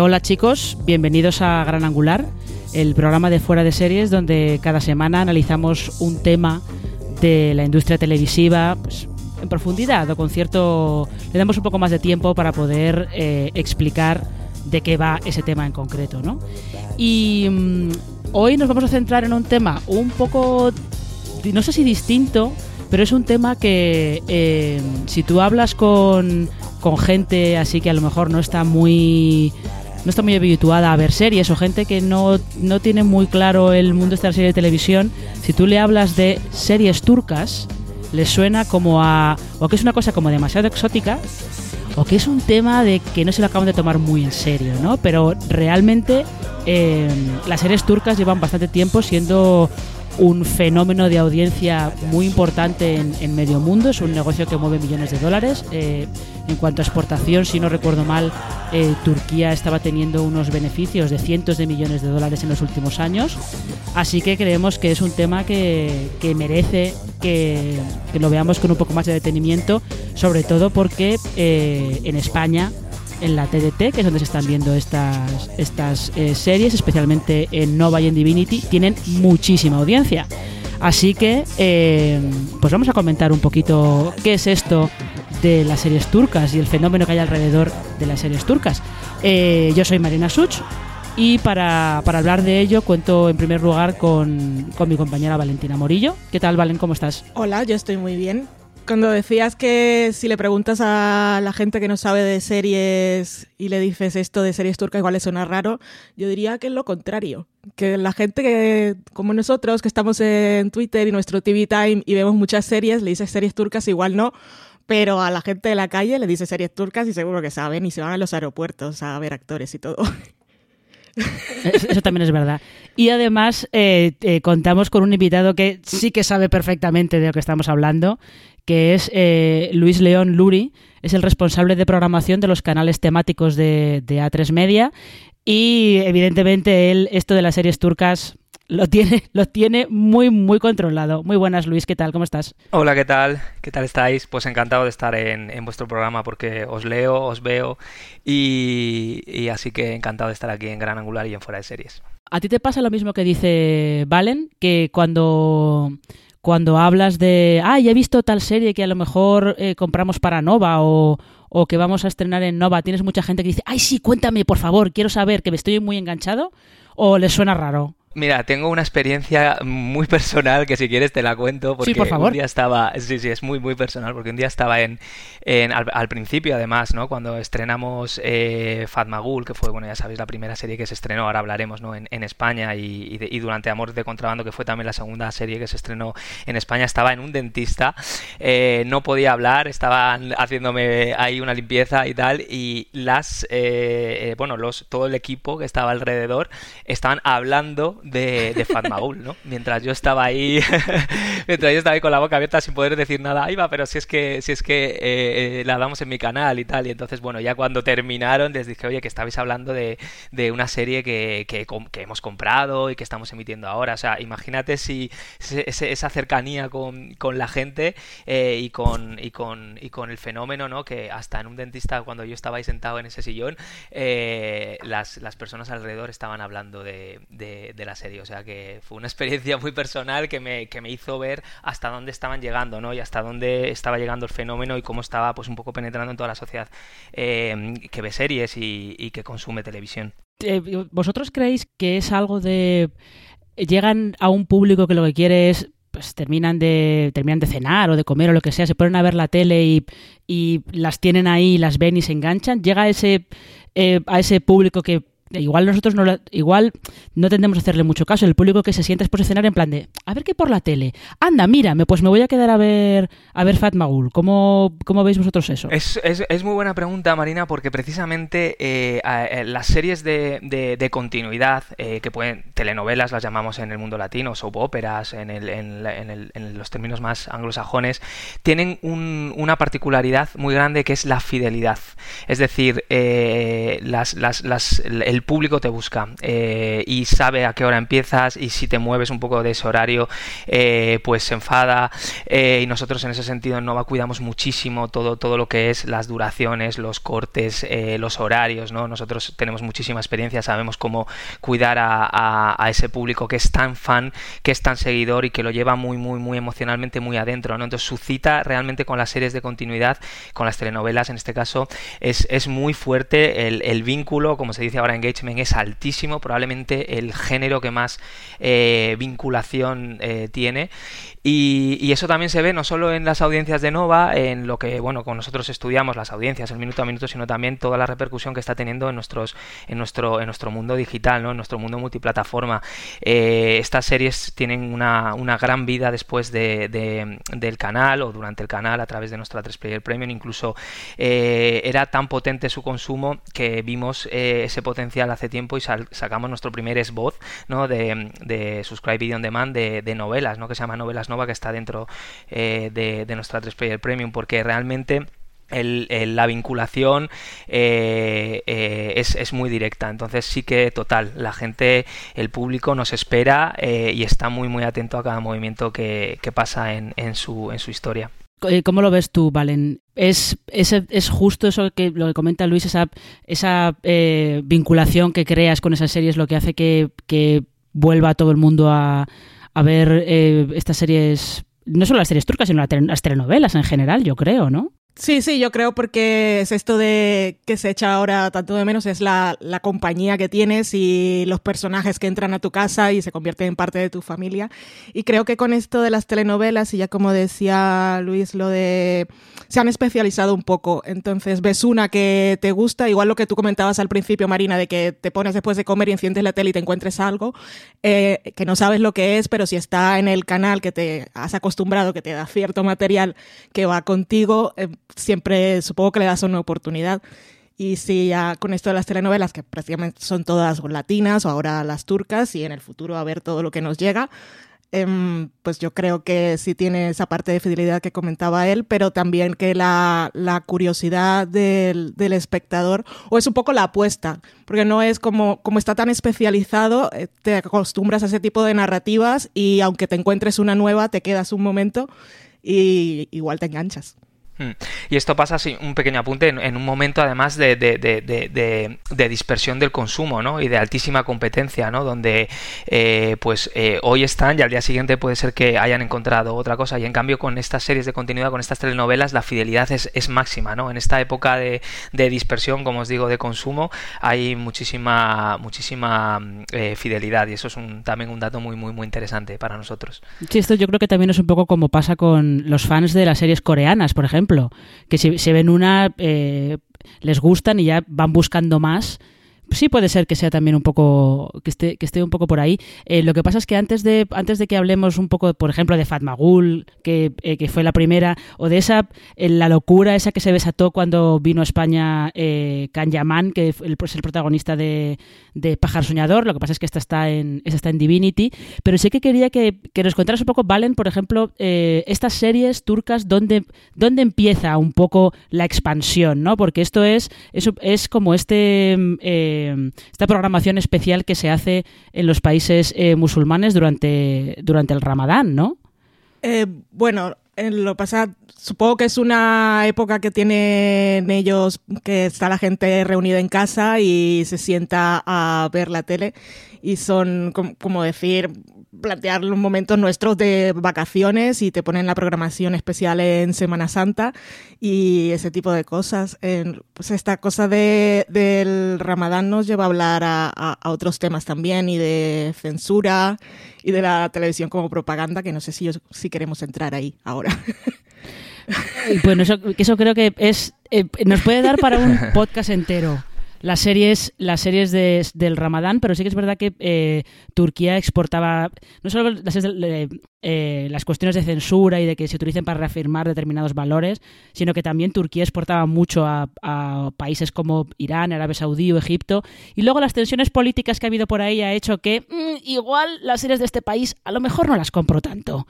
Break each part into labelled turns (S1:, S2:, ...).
S1: Hola chicos, bienvenidos a Gran Angular, el programa de fuera de series donde cada semana analizamos un tema de la industria televisiva pues, en profundidad o con cierto... le damos un poco más de tiempo para poder eh, explicar de qué va ese tema en concreto. ¿no? Y mm, hoy nos vamos a centrar en un tema un poco, no sé si distinto, pero es un tema que eh, si tú hablas con, con gente así que a lo mejor no está muy no está muy habituada a ver series o gente que no, no tiene muy claro el mundo de la serie de televisión, si tú le hablas de series turcas, les suena como a... o que es una cosa como demasiado exótica o que es un tema de que no se lo acaban de tomar muy en serio, ¿no? Pero realmente eh, las series turcas llevan bastante tiempo siendo un fenómeno de audiencia muy importante en, en medio mundo, es un negocio que mueve millones de dólares. Eh, en cuanto a exportación, si no recuerdo mal, eh, Turquía estaba teniendo unos beneficios de cientos de millones de dólares en los últimos años. Así que creemos que es un tema que, que merece que, lo veamos con un poco más de detenimiento, sobre todo porque eh, en España en la TDT, que es donde se están viendo estas, estas eh, series, especialmente en Nova y en Divinity, tienen muchísima audiencia. Así que, eh, pues vamos a comentar un poquito qué es esto de las series turcas y el fenómeno que hay alrededor de las series turcas. Eh, yo soy Marina Such y para, para, hablar de ello cuento en primer lugar con, con mi compañera Valentina Morillo. ¿Qué tal, Valen? ¿Cómo estás?
S2: Hola, yo estoy muy bien cuando decías que si le preguntas a la gente que no sabe de series y le dices esto de series turcas, igual le suena raro, yo diría que es lo contrario. Que la gente que, como nosotros, que estamos en Twitter y nuestro TV Time y vemos muchas series, le dices series turcas, igual no. Pero a la gente de la calle le dice series turcas y seguro que saben y se van a los aeropuertos a ver actores y todo.
S1: Eso también es verdad. Y además eh, eh, contamos con un invitado que sí que sabe perfectamente de lo que estamos hablando, que es eh, Luis León Luri, es el responsable de programación de los canales temáticos de, de A3 Media y evidentemente él esto de las series turcas lo tiene, lo tiene muy, muy controlado. Muy buenas, Luis, ¿qué tal? ¿Cómo estás?
S3: Hola, ¿qué tal? ¿Qué tal estáis? Pues encantado de estar en, vuestro programa porque os leo, os veo y, y, así que encantado de estar aquí en Gran Angular y en Fuera de Series.
S1: ¿A ti te pasa lo mismo que dice Valen? Que cuando cuando hablas de, ah, ya he visto tal serie que a lo mejor eh, compramos para Nova o, o, que vamos a estrenar en Nova, tienes mucha gente que dice, ay, sí, cuéntame, por favor, quiero saber que me estoy muy enganchado, o les suena raro?
S3: Mira, tengo una experiencia muy personal que si quieres te la cuento porque
S1: sí, por favor.
S3: un día estaba, sí, sí, es muy muy personal porque un día estaba en, en al, al, principio además, ¿no? Cuando estrenamos eh, Fatmagul, que fue, bueno, ya sabéis, la primera serie que se estrenó, ahora hablaremos, ¿no? En, en España y, y, de, y, durante Amor de Contrabando, que fue también la segunda serie que se estrenó en España, estaba en un dentista, eh, no podía hablar, estaban haciéndome ahí una limpieza y tal y las, eh, bueno, los todo el equipo que estaba alrededor estaban hablando de, de Fatmagul, ¿no? Mientras yo estaba ahí, mientras yo estaba ahí con la boca abierta sin poder decir nada, ahí va, pero si es que, si es que eh, eh, la damos en mi canal y tal. Y entonces, bueno, ya cuando terminaron les dije, oye, que estabais hablando de, de una serie que, que, hemos comprado y que estamos emitiendo ahora. O sea, imagínate si esa cercanía con, con la gente eh, y, con, y, con, y con el fenómeno, ¿no? Que hasta en un dentista, cuando yo estaba ahí sentado en ese sillón, las, las personas alrededor estaban hablando de, la serie. O sea que fue una experiencia muy personal que me, que me hizo ver hasta dónde estaban llegando, ¿no? Y hasta dónde estaba llegando el fenómeno y cómo estaba pues un poco penetrando en toda la sociedad eh, que ve series y, y que consume televisión.
S1: Eh, ¿Vosotros creéis que es algo de... llegan a un público que lo que quiere es pues terminan de terminan de cenar o de comer o lo que sea, se ponen a ver la tele y, y las tienen ahí, las ven y se enganchan, llega ese eh, a ese público que igual nosotros no igual no tendemos a hacerle mucho caso. El público que se siente es posicionar en plan de a ver qué por la tele. Anda mírame pues me voy a quedar a ver a ver Fat Magul ¿cómo, cómo veis vosotros eso?
S3: Es, es, es, muy buena pregunta Marina porque precisamente eh, eh, las series de, de, continuidad eh, que pueden telenovelas las llamamos en el mundo latino soap operas en, el, en, en, el, en los términos más anglosajones tienen un, una particularidad muy grande que es la fidelidad. Es decir las, las, las, el el público te busca eh, y sabe a qué hora empiezas y si te mueves un poco de ese horario eh, pues se enfada eh, y nosotros en ese sentido en Nova cuidamos muchísimo todo, todo lo que es las duraciones, los cortes, los horarios, ¿no? Nosotros tenemos muchísima experiencia, sabemos cómo cuidar a, ese público que es tan fan, que es tan seguidor y que lo lleva muy, muy, muy emocionalmente muy adentro, ¿no? Entonces su cita realmente con las series de continuidad, con las telenovelas en este caso, es, es muy fuerte el vínculo, como se dice ahora en es altísimo, probablemente el género que más eh, vinculación eh, tiene. Y, eso también se ve no solo en las audiencias de Nova, en lo que, bueno, con nosotros estudiamos las audiencias, el minuto a minuto, sino también toda la repercusión que está teniendo en, en, nuestro, en nuestro mundo digital, ¿no? en nuestro mundo multiplataforma. Eh, estas series tienen una, una gran vida después de, de, del canal o durante el canal a través de nuestra 3Player Premium. Incluso era tan potente su consumo que vimos ese potencial hace tiempo y sacamos nuestro primer esboz ¿no? de, de Subscribe Video on Demand de, novelas, ¿no? que se llama Novelas Nova, que está dentro eh, de, de, nuestra 3Player Premium, porque realmente el, el, la vinculación eh, eh, es, es, muy directa. Entonces sí que total, la gente, el público nos espera eh, y está muy muy atento a cada movimiento que, que pasa en, en, su, en su historia.
S1: ¿Cómo lo ves tú, Valen? ¿Es, es, es justo eso que lo que comenta Luis, esa, esa eh, vinculación que creas con esas series, lo que hace que, que vuelva todo el mundo a, a ver eh, estas series, no solo las series turcas, sino las telenovelas en general, yo creo, ¿no?
S2: Sí, sí, yo creo porque es esto de que se echa ahora tanto de menos, es la, la, compañía que tienes y los personajes que entran a tu casa y se convierten en parte de tu familia. Y creo que con esto de las telenovelas, y ya como decía Luis, lo de... se han especializado un poco. Entonces ves una que te gusta, igual lo que tú comentabas al principio, Marina, de que te pones después de comer y enciendes la tele y te encuentres algo eh, que no sabes lo que es, pero si está en el canal que te has acostumbrado, que te da cierto material que va contigo, eh, siempre supongo que le das una oportunidad. Y si ya con esto de las telenovelas, que prácticamente son todas latinas o ahora las turcas, y en el futuro a ver todo lo que nos llega, eh, pues yo creo que sí tiene esa parte de fidelidad que comentaba él, pero también que la, la curiosidad del, del, espectador, o es un poco la apuesta, porque no es como, como está tan especializado, eh, te acostumbras a ese tipo de narrativas y aunque te encuentres una nueva, te quedas un momento y igual te enganchas.
S3: Hmm. Y esto pasa así, un pequeño apunte, en, en un momento además de, de, de, de, dispersión del consumo ¿no? y de altísima competencia, ¿no? donde eh, pues eh, hoy están y al día siguiente puede ser que hayan encontrado otra cosa. Y en cambio con estas series de continuidad, con estas telenovelas, la fidelidad es, es máxima. ¿no? En esta época de, dispersión, como os digo, de consumo, hay muchísima, muchísima eh, fidelidad y eso es un, también un dato muy, muy, muy interesante para nosotros.
S1: Sí, esto yo creo que también es un poco como pasa con los fans de las series coreanas, por ejemplo que si, si ven una, eh, les gustan y ya van buscando más sí puede ser que sea también un poco que esté que esté un poco por ahí. Eh, lo que pasa es que antes de antes de que hablemos un poco, por ejemplo, de Fatmagul, que, eh, que fue la primera, o de esa la locura esa que se desató cuando vino a España eh, Can Yaman, que es el, protagonista de, de Soñador. Lo que pasa es que esta está en esta está en Divinity, pero sí que quería que, que nos contaras un poco, Valen, por ejemplo, estas series turcas, dónde dónde empieza un poco la expansión, ¿no? Porque esto es es, es como este eh, esta programación especial que se hace en los países eh, musulmanes durante, durante el Ramadán, ¿no?
S2: Eh, bueno, en lo pasado, supongo que es una época que tienen ellos, que está la gente reunida en casa y se sienta a ver la tele y son, como decir, plantear los momentos nuestros de vacaciones y te ponen la programación especial en Semana Santa y ese tipo de cosas. pues esta cosa de, del Ramadán nos lleva a hablar a, otros temas también y de censura y de la televisión como propaganda, que no sé si, si queremos entrar ahí ahora.
S1: Bueno, eso, eso creo que es eh, nos puede dar para un podcast entero las series, las series de, del Ramadán, pero sí que es verdad que eh, Turquía exportaba no solo las, eh, las, cuestiones de censura y de que se utilicen para reafirmar determinados valores, sino que también Turquía exportaba mucho a, países como Irán, Arabia Saudí o Egipto. Y luego las tensiones políticas que ha habido por ahí ha hecho que mm, igual las series de este país a lo mejor no las compro tanto.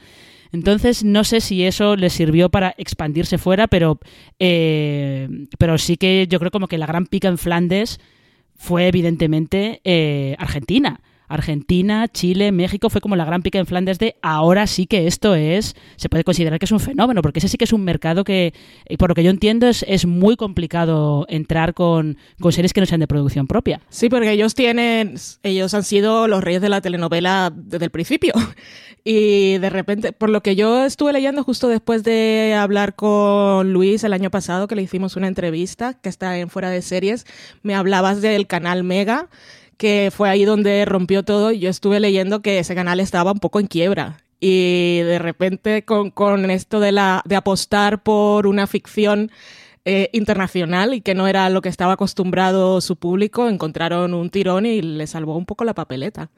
S1: Entonces, no sé si eso les sirvió para expandirse fuera, pero, eh, pero sí que yo creo como que la gran pica en Flandes fue evidentemente eh, Argentina. Argentina, Chile, México fue como la gran pica en Flandes de ahora sí que esto es, se puede considerar que es un fenómeno, porque ese sí que es un mercado que, eh, por lo que yo entiendo, es, es muy complicado entrar con, con, series que no sean de producción propia.
S2: Sí, porque ellos tienen, ellos han sido los reyes de la telenovela desde el principio. Y de repente, por lo que yo estuve leyendo justo después de hablar con Luis el año pasado, que le hicimos una entrevista que está en Fuera de Series, me hablabas del canal Mega que fue ahí donde rompió todo. Yo estuve leyendo que ese canal estaba un poco en quiebra. Y de repente con, con esto de, la, de apostar por una ficción eh, internacional y que no era lo que estaba acostumbrado su público, encontraron un tirón y le salvó un poco la papeleta.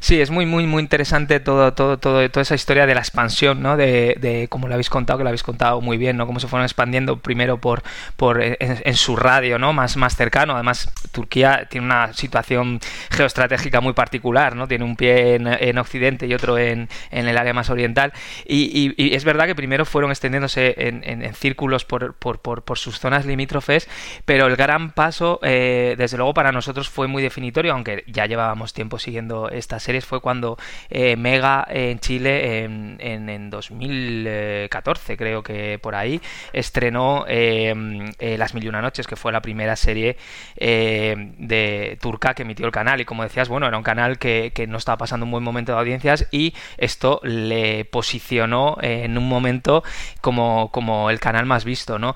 S3: Sí, es muy, muy, muy interesante todo, todo, todo, toda esa historia de la expansión, ¿no? De, de como lo habéis contado, que lo habéis contado muy bien, ¿no? Cómo se fueron expandiendo primero por, por en, su radio, ¿no? Más, más cercano. Además, Turquía tiene una situación geoestratégica muy particular, ¿no? Tiene un pie en, Occidente y otro en, en, el área más oriental. Y, es verdad que primero fueron extendiéndose en, círculos por, por, por, por, sus zonas limítrofes, pero el gran paso, eh, desde luego, para nosotros fue muy definitorio, aunque ya llevábamos tiempo siguiendo esta series fue cuando eh, Mega en Chile en, en, 2014, creo que por ahí, estrenó em, eh, Las Mil y Una Noches, que fue la primera serie eh, de turca que emitió el canal. Y como decías, bueno, era un canal que, no estaba pasando un buen momento de audiencias y esto le posicionó en un momento como, como el canal más visto, ¿no?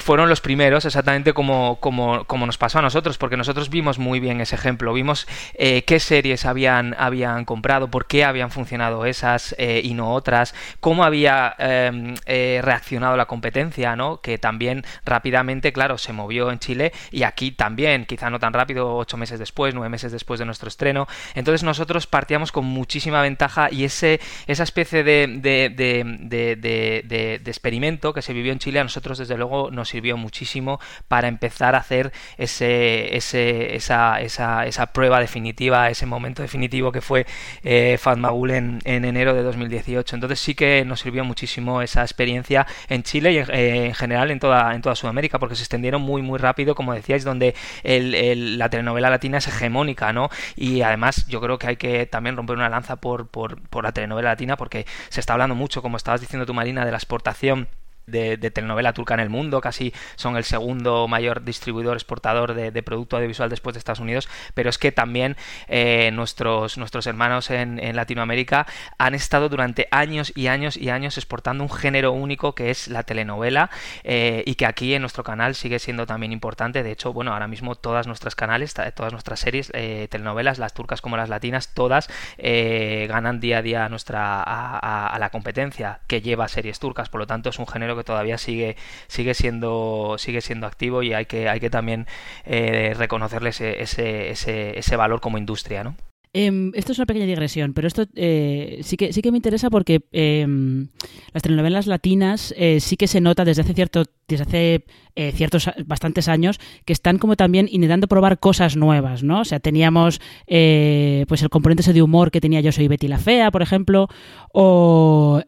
S3: fueron los primeros, exactamente como, como, como nos pasó a nosotros, porque nosotros vimos muy bien ese ejemplo, vimos qué series había habían, comprado, por qué habían funcionado esas eh, y no otras, cómo había em, eh, reaccionado la competencia, ¿no? que también rápidamente, claro, se movió en Chile y aquí también, quizá no tan rápido, ocho meses después, nueve meses después de nuestro estreno. Entonces nosotros partíamos con muchísima ventaja y ese, esa especie de, de, de, experimento que se vivió en Chile a nosotros desde luego nos sirvió muchísimo para empezar a hacer ese, ese, esa, esa, esa prueba definitiva, ese momento definitivo que fue eh, Fatmagul en, en, enero de 2018. Entonces sí que nos sirvió muchísimo esa experiencia en Chile y eh, en general en toda, en toda Sudamérica, porque se extendieron muy, muy rápido, como decíais, donde la telenovela latina es hegemónica, ¿no? Y además yo creo que hay que también romper una lanza por, por, por la telenovela latina, porque se está hablando mucho, como estabas diciendo tú, Marina, de la exportación de, telenovela turca en el mundo, casi son el segundo mayor distribuidor exportador de, producto audiovisual después de Estados Unidos, pero es que también eh, nuestros, nuestros hermanos en, Latinoamérica han estado durante años y años y años exportando un género único que es la telenovela eh, y que aquí en nuestro canal sigue siendo también importante. De hecho, bueno, ahora mismo todas nuestras canales, todas nuestras series, eh, telenovelas, las turcas como las latinas, todas ganan día a día a nuestra a, a la competencia que lleva series turcas, por lo tanto es un género que que todavía sigue, sigue siendo, sigue siendo activo y hay que, hay que también eh, reconocerle ese, ese, ese, valor como industria, ¿no?
S1: Em, esto es una pequeña digresión, pero esto eh, sí, que, sí que me interesa porque em, las telenovelas latinas eh, sí que se nota desde hace cierto desde hace ciertos bastantes años que están como también intentando probar cosas nuevas, ¿no? O sea, teníamos pues el componente ese de humor que tenía Yo soy Betty la fea, por ejemplo, o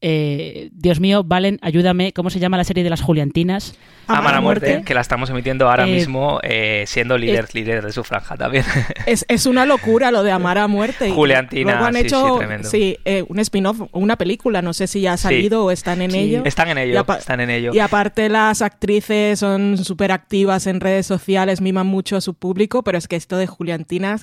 S1: em, Dios mío, Valen, ayúdame, ¿cómo se llama la serie de las Juliantinas?
S3: Amar a muerte, que la estamos emitiendo ahora eh, mismo eh, siendo líder, líder de su franja también.
S2: Es, es, una locura lo de Amar a muerte.
S3: Juliantina,
S2: han
S3: sí,
S2: hecho
S3: sí,
S2: eh, un spin-off, una película, no sé si ya ha salido o están en ello.
S3: Están en ello, están en ello.
S2: Y aparte las actrices son súper activas en redes sociales, miman mucho a su público, pero es que esto de Juliantina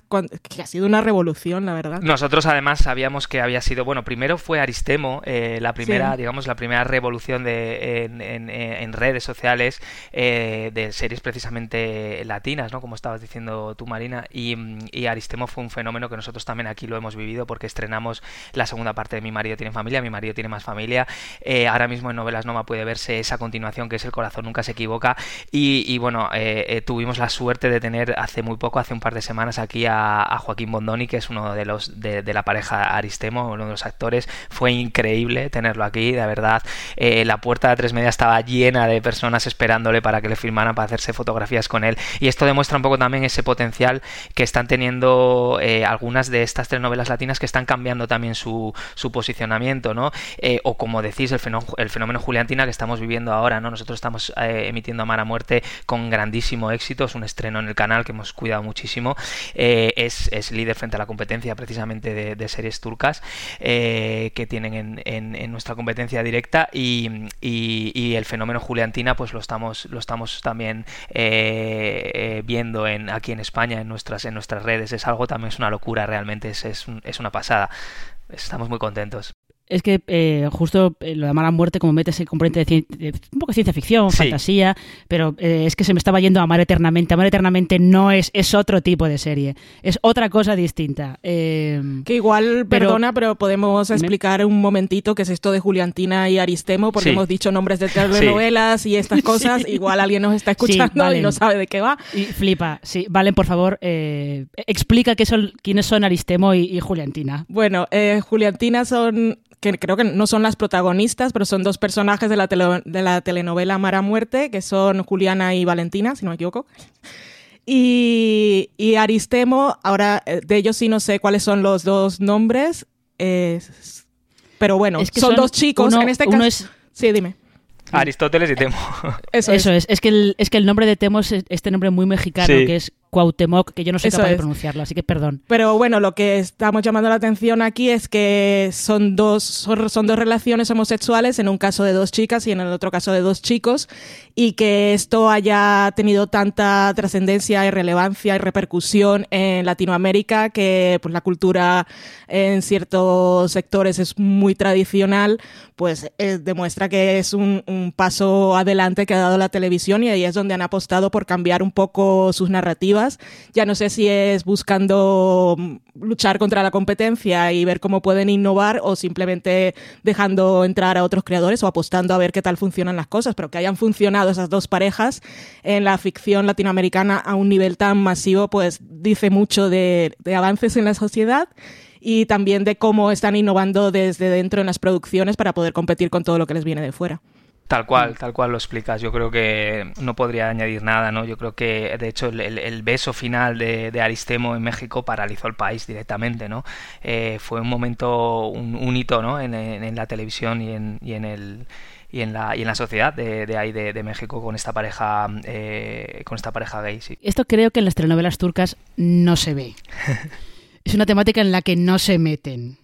S2: que ha sido una revolución, la verdad.
S3: Nosotros además sabíamos que había sido, bueno, primero fue Aristemo, la primera, digamos, la primera revolución de, en, en redes sociales eh, de series precisamente latinas, ¿no? Como estabas diciendo tú, Marina, y, Aristemo fue un fenómeno que nosotros también aquí lo hemos vivido porque estrenamos la segunda parte de Mi marido tiene familia, Mi marido tiene más familia. Eh, ahora mismo en Novelas Noma puede verse esa continuación que es El corazón nunca se equivoca y, bueno, eh, tuvimos la suerte de tener hace muy poco, hace un par de semanas aquí a, Joaquín Bondoni, que es uno de los de, la pareja Aristemo, uno de los actores. Fue increíble tenerlo aquí, de verdad. la puerta de tres media estaba llena de personas esperándole para que le filmaran, para hacerse fotografías con él. Y esto demuestra un poco también ese potencial que están teniendo eh, algunas de estas telenovelas latinas que están cambiando también su, su posicionamiento, ¿no? Eh, o como decís, el fenómeno, el fenómeno Juliantina que estamos viviendo ahora, ¿no? Nosotros estamos eh, emitiendo Amar a Muerte con grandísimo éxito, es un estreno en el canal que hemos cuidado muchísimo, es, es, líder frente a la competencia precisamente de, series turcas que tienen en, en, nuestra competencia directa y, y, el fenómeno Juliantina pues lo está lo estamos también eh, eh, viendo en, aquí en España, en nuestras, en nuestras redes. Es algo también, es una locura, realmente es, es una pasada. Estamos muy contentos
S1: es que eh, justo eh, lo de Mala Muerte, como mete ese componente de, un poco de ciencia ficción, fantasía, pero eh, es que se me estaba yendo a Amar Eternamente. Amar Eternamente no es, es otro tipo de serie, es otra cosa distinta.
S2: que igual, perdona, pero podemos explicar un momentito qué es esto de Juliantina y Aristemo, porque hemos dicho nombres de telenovelas y estas cosas. Igual alguien nos está escuchando y no sabe de qué va.
S1: Y flipa, sí. Valen, por favor, explica qué son, quiénes son Aristemo y, y Juliantina.
S2: Bueno, Juliantina son que creo que no son las protagonistas, pero son dos personajes de la, de la telenovela Mara Muerte, que son Juliana y Valentina, si no me equivoco. Y, Aristemo, ahora eh, de ellos sí no sé cuáles son los dos nombres, pero bueno, son, dos chicos. en este caso. Sí, dime.
S3: Aristóteles y Temo.
S1: Eso, es. es. que el, es que el nombre de Temo es este nombre muy mexicano, que es Cuauhtémoc, que yo no sé capaz de pronunciarlo, así que perdón.
S2: Pero bueno, lo que estamos llamando la atención aquí es que son dos, son, dos relaciones homosexuales, en un caso de dos chicas y en el otro caso de dos chicos, y que esto haya tenido tanta trascendencia y relevancia y repercusión en Latinoamérica, que pues, la cultura en ciertos sectores es muy tradicional, pues eh, demuestra que es un, un paso adelante que ha dado la televisión y ahí es donde han apostado por cambiar un poco sus narrativas. Ya no sé si es buscando mm, luchar contra la competencia y ver cómo pueden innovar o simplemente dejando entrar a otros creadores o apostando a ver qué tal funcionan las cosas, pero que hayan funcionado esas dos parejas en la ficción latinoamericana a un nivel tan masivo, pues dice mucho de, de avances en la sociedad y también de cómo están innovando desde dentro en las producciones para poder competir con todo lo que les viene de fuera.
S3: Tal cual, tal cual lo explicas. Yo creo que no podría añadir nada, ¿no? Yo creo que, de hecho, el, beso final de, Aristemo en México paralizó el país directamente, ¿no? Eh, fue un momento, un, hito, ¿no? En, la televisión y en, y en el y en la, y en la sociedad de, ahí de, México con esta pareja eh, con esta pareja gay sí.
S1: esto creo que en las telenovelas turcas no se ve es una temática en la que no se meten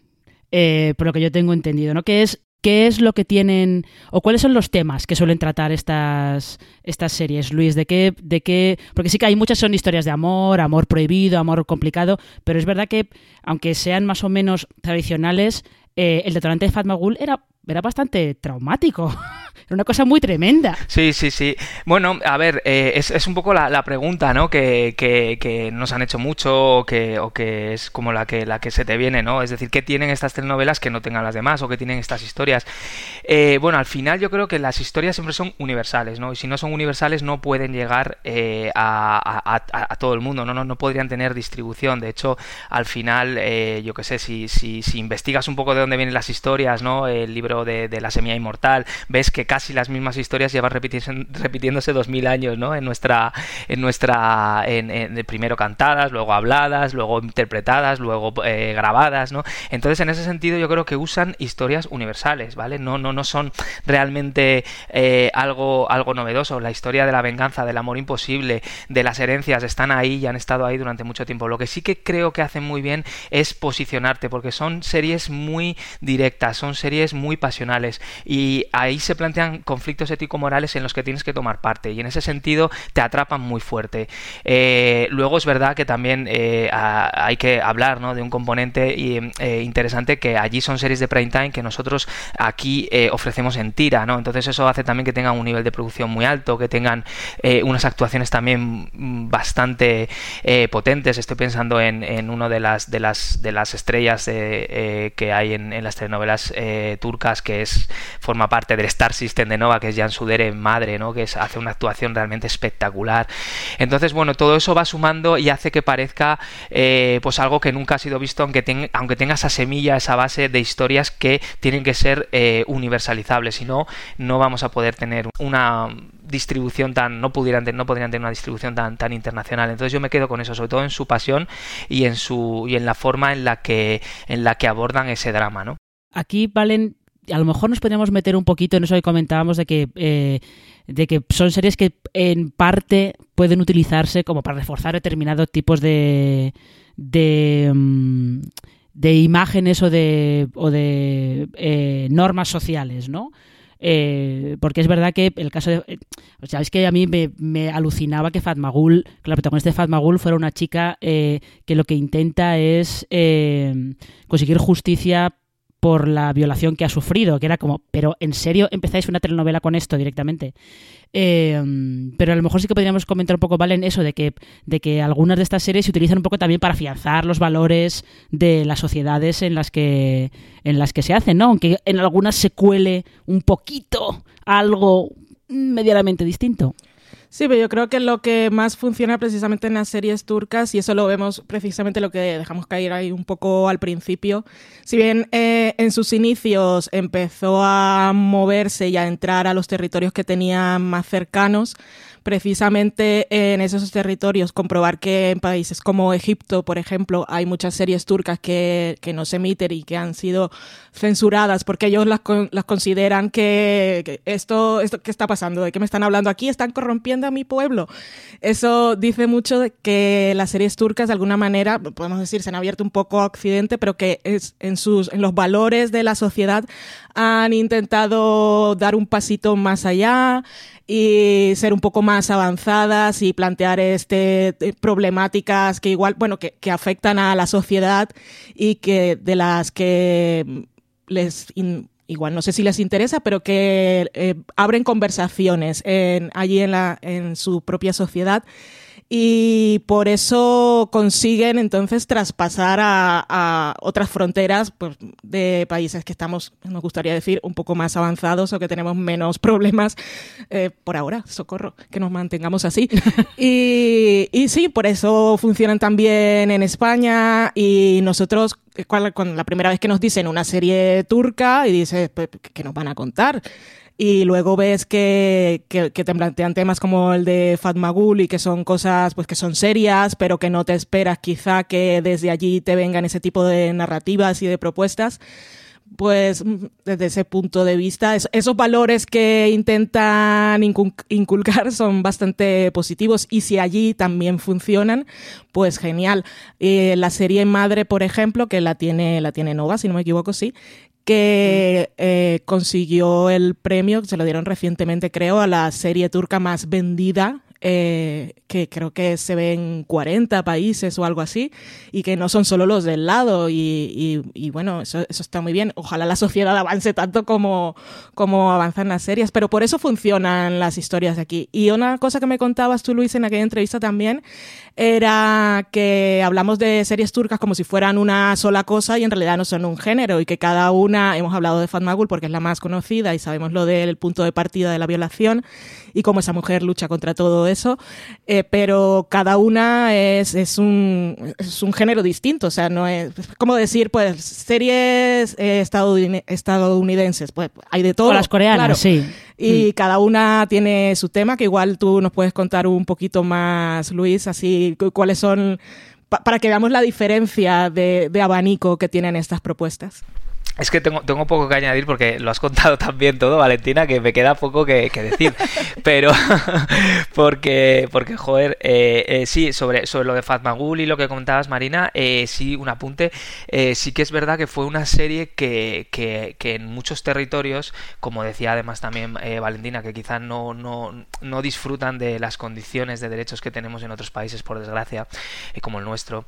S1: eh, por lo que yo tengo entendido no es ¿Qué es lo que tienen o cuáles son los temas que suelen tratar estas, estas series, Luis? ¿De qué, de qué? Porque sí que hay muchas son historias de amor, amor prohibido, amor complicado, pero es verdad que aunque sean más o menos tradicionales, eh, el detonante de Fatmagul era era bastante traumático. Era una cosa muy tremenda.
S3: Sí, sí, sí. Bueno, a ver, eh, es, es, un poco la, pregunta, ¿no? Que, que, nos han hecho mucho o que, o que es como la que, la que se te viene, ¿no? Es decir, ¿qué tienen estas telenovelas que no tengan las demás o qué tienen estas historias? Eh, bueno, al final yo creo que las historias siempre son universales, ¿no? Y si no son universales no pueden llegar eh, a, a, todo el mundo, ¿no? ¿no? No podrían tener distribución. De hecho, al final, yo qué sé, si, si, si, investigas un poco de dónde vienen las historias, ¿no? El libro de, La Semilla Inmortal, ves que casi las mismas historias llevan repitiéndose dos mil años, ¿no? En nuestra, en nuestra, en, primero cantadas, luego habladas, luego interpretadas, luego eh, grabadas, ¿no? Entonces, en ese sentido, yo creo que usan historias universales, ¿vale? No, no, no son realmente eh, algo, algo novedoso. La historia de la venganza, del amor imposible, de las herencias, están ahí y han estado ahí durante mucho tiempo. Lo que sí que creo que hacen muy bien es posicionarte, porque son series muy directas, son series muy pasionales y ahí se plantea conflictos ético-morales en los que tienes que tomar parte y en ese sentido te atrapan muy fuerte. Eh, luego es verdad que también eh, hay que hablar de un componente eh, interesante que allí son series de prime time que nosotros aquí ofrecemos en tira, ¿no? entonces eso hace también que tengan un nivel de producción muy alto, que tengan unas actuaciones también bastante potentes. Estoy pensando en, en una de las, de las, de las estrellas que hay en, las telenovelas turcas que es forma parte del Star System de Nova, que es Jan Sudere madre, ¿no? que hace una actuación realmente espectacular. Entonces, bueno, todo eso va sumando y hace que parezca eh, pues algo que nunca ha sido visto, aunque, aunque tenga esa semilla, esa base de historias que tienen que ser eh, universalizables, si no, no vamos a poder tener una distribución tan no pudieran no podrían tener una distribución tan tan internacional entonces yo me quedo con eso sobre todo en su pasión y en su y en la forma en la que en la que abordan ese drama no
S1: aquí valen a lo mejor nos podríamos meter un poquito en eso que comentábamos de que, eh, de que son series que en parte pueden utilizarse como para reforzar determinados tipos de, de, mm, de imágenes o de, o de eh, normas sociales, ¿no? Eh, porque es verdad que el caso de... O sea, es que a mí me, alucinaba que Fatmagul, que la protagonista de Fatmagul fuera una chica que lo que intenta es conseguir justicia por la violación que ha sufrido, que era como, pero ¿en serio empezáis una telenovela con esto directamente? Eh, pero a lo mejor sí que podríamos comentar un poco, ¿vale? En eso de que, de que algunas de estas series se utilizan un poco también para afianzar los valores de las sociedades en las que, en las que se hacen, ¿no? Aunque en algunas se cuele un poquito algo medianamente distinto.
S2: Sí, pero yo creo que lo que más funciona precisamente en las series turcas, y eso lo vemos precisamente lo que dejamos caer ahí un poco al principio, si bien eh, en sus inicios empezó a moverse y a entrar a los territorios que tenía más cercanos, precisamente en esos territorios comprobar que en países como Egipto, por ejemplo, hay muchas series turcas que, que no se emiten y que han sido censuradas porque ellos las, las consideran que, esto, esto que está pasando, de qué me están hablando aquí, están corrompiendo a mi pueblo. Eso dice mucho que las series turcas de alguna manera, podemos decir, se han abierto un poco a Occidente, pero que es en, sus, en los valores de la sociedad han intentado dar un pasito más allá y ser un poco más avanzadas y plantear este eh, problemáticas que igual, bueno, que, que afectan a la sociedad y que de las que les igual no sé si les interesa, pero que eh, abren conversaciones allí en, la, en su propia sociedad y por eso consiguen entonces traspasar a, otras fronteras pues, de países que estamos, nos gustaría decir, un poco más avanzados o que tenemos menos problemas eh, por ahora, socorro, que nos mantengamos así. y, y sí, por eso funcionan también en España y nosotros cuando la primera vez que nos dicen una serie turca y dices, ¿qué nos van a contar? Y luego ves que, que, te plantean temas como el de Fatmagul y que son cosas pues que son serias, pero que no te esperas quizá que desde allí te vengan ese tipo de narrativas y de propuestas pues desde ese punto de vista, esos valores que intentan inculcar son bastante positivos y si allí también funcionan, pues genial. Eh, la serie Madre, por ejemplo, que la tiene, la tiene Nova, si no me equivoco, sí, que eh, consiguió el premio, se lo dieron recientemente creo, a la serie turca más vendida eh, que creo que se ve en 40 países o algo así, y que no son solo los del lado, y, bueno, eso, está muy bien. Ojalá la sociedad avance tanto como, como avanzan las series, pero por eso funcionan las historias aquí. Y una cosa que me contabas tú, Luis, en aquella entrevista también, era que hablamos de series turcas como si fueran una sola cosa y en realidad no son un género, y que cada una, hemos hablado de Fatma Gul porque es la más conocida y sabemos lo del punto de partida de la violación, y cómo esa mujer lucha contra todo eso, eh, pero cada una es, es, un, es un género distinto, o sea, no es, como decir, pues, series eh, estadounidenses, pues hay de todo.
S1: O las coreanas, sí.
S2: Y mm. cada una tiene su tema, que igual tú nos puedes contar un poquito más, Luis, así, cuáles son, para que veamos la diferencia de, de abanico que tienen estas propuestas.
S3: Es que tengo, tengo poco que añadir porque lo has contado también todo, Valentina, que me queda poco que, decir. Pero, porque, porque joder, eh, eh, sí, sobre, sobre lo de Fatmagul y lo que comentabas, Marina, eh, sí, un apunte. sí que es verdad que fue una serie que, que, que en muchos territorios, como decía además también Valentina, que quizás no, no, no disfrutan de las condiciones de derechos que tenemos en otros países, por desgracia, como el nuestro,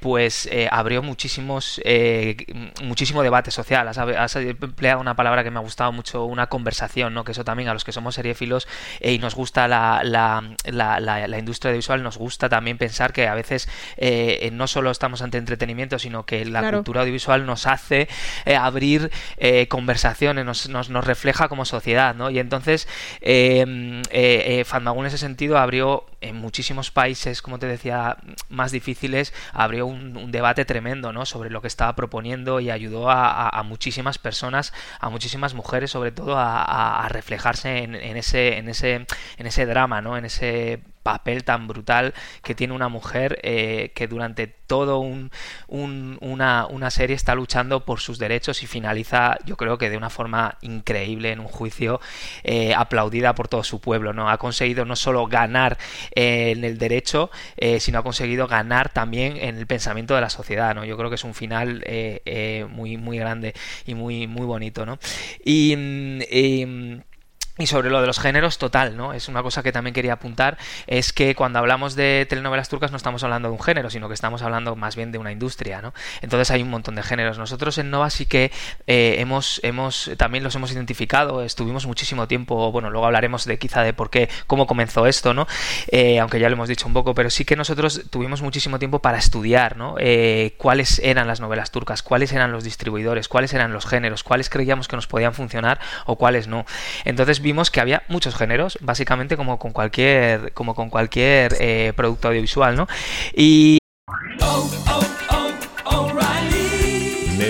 S3: pues abrió muchísimos, muchísimos debate social. Has, empleado una palabra que me ha gustado mucho, una conversación, ¿no? Que eso también a los que somos seriéfilos eh, y nos gusta la, la, la, industria audiovisual, nos gusta también pensar que a veces eh, no solo estamos ante entretenimiento, sino que la cultura audiovisual nos hace eh, abrir conversaciones, nos, nos, nos, refleja como sociedad, ¿no? Y entonces, eh, en ese sentido abrió en muchísimos países, como te decía, más difíciles, abrió un, debate tremendo, ¿no? Sobre lo que estaba proponiendo y ayudó a, muchísimas personas, a muchísimas mujeres sobre todo a, reflejarse en, ese, en, ese, en ese drama, ¿no? en ese papel tan brutal que tiene una mujer eh, que durante todo un, una, una, serie está luchando por sus derechos y finaliza yo creo que de una forma increíble en un juicio eh, aplaudida por todo su pueblo no ha conseguido no solo ganar eh, en el derecho sino ha conseguido ganar también en el pensamiento de la sociedad no yo creo que es un final muy muy grande y muy muy bonito no y mm, y sobre lo de los géneros, total, ¿no? Es una cosa que también quería apuntar, es que cuando hablamos de telenovelas turcas no estamos hablando de un género, sino que estamos hablando más bien de una industria, ¿no? Entonces hay un montón de géneros. Nosotros en Nova sí que eh, hemos, hemos, también los hemos identificado, estuvimos muchísimo tiempo, bueno, luego hablaremos de quizá de por qué, cómo comenzó esto, ¿no? Eh, aunque ya lo hemos dicho un poco, pero sí que nosotros tuvimos muchísimo tiempo para estudiar, ¿no? Eh, cuáles eran las novelas turcas, cuáles eran los distribuidores, cuáles eran los géneros, cuáles creíamos que nos podían funcionar o cuáles no. Entonces vimos que había muchos géneros, básicamente como con cualquier, como con cualquier eh, producto audiovisual, ¿no? Y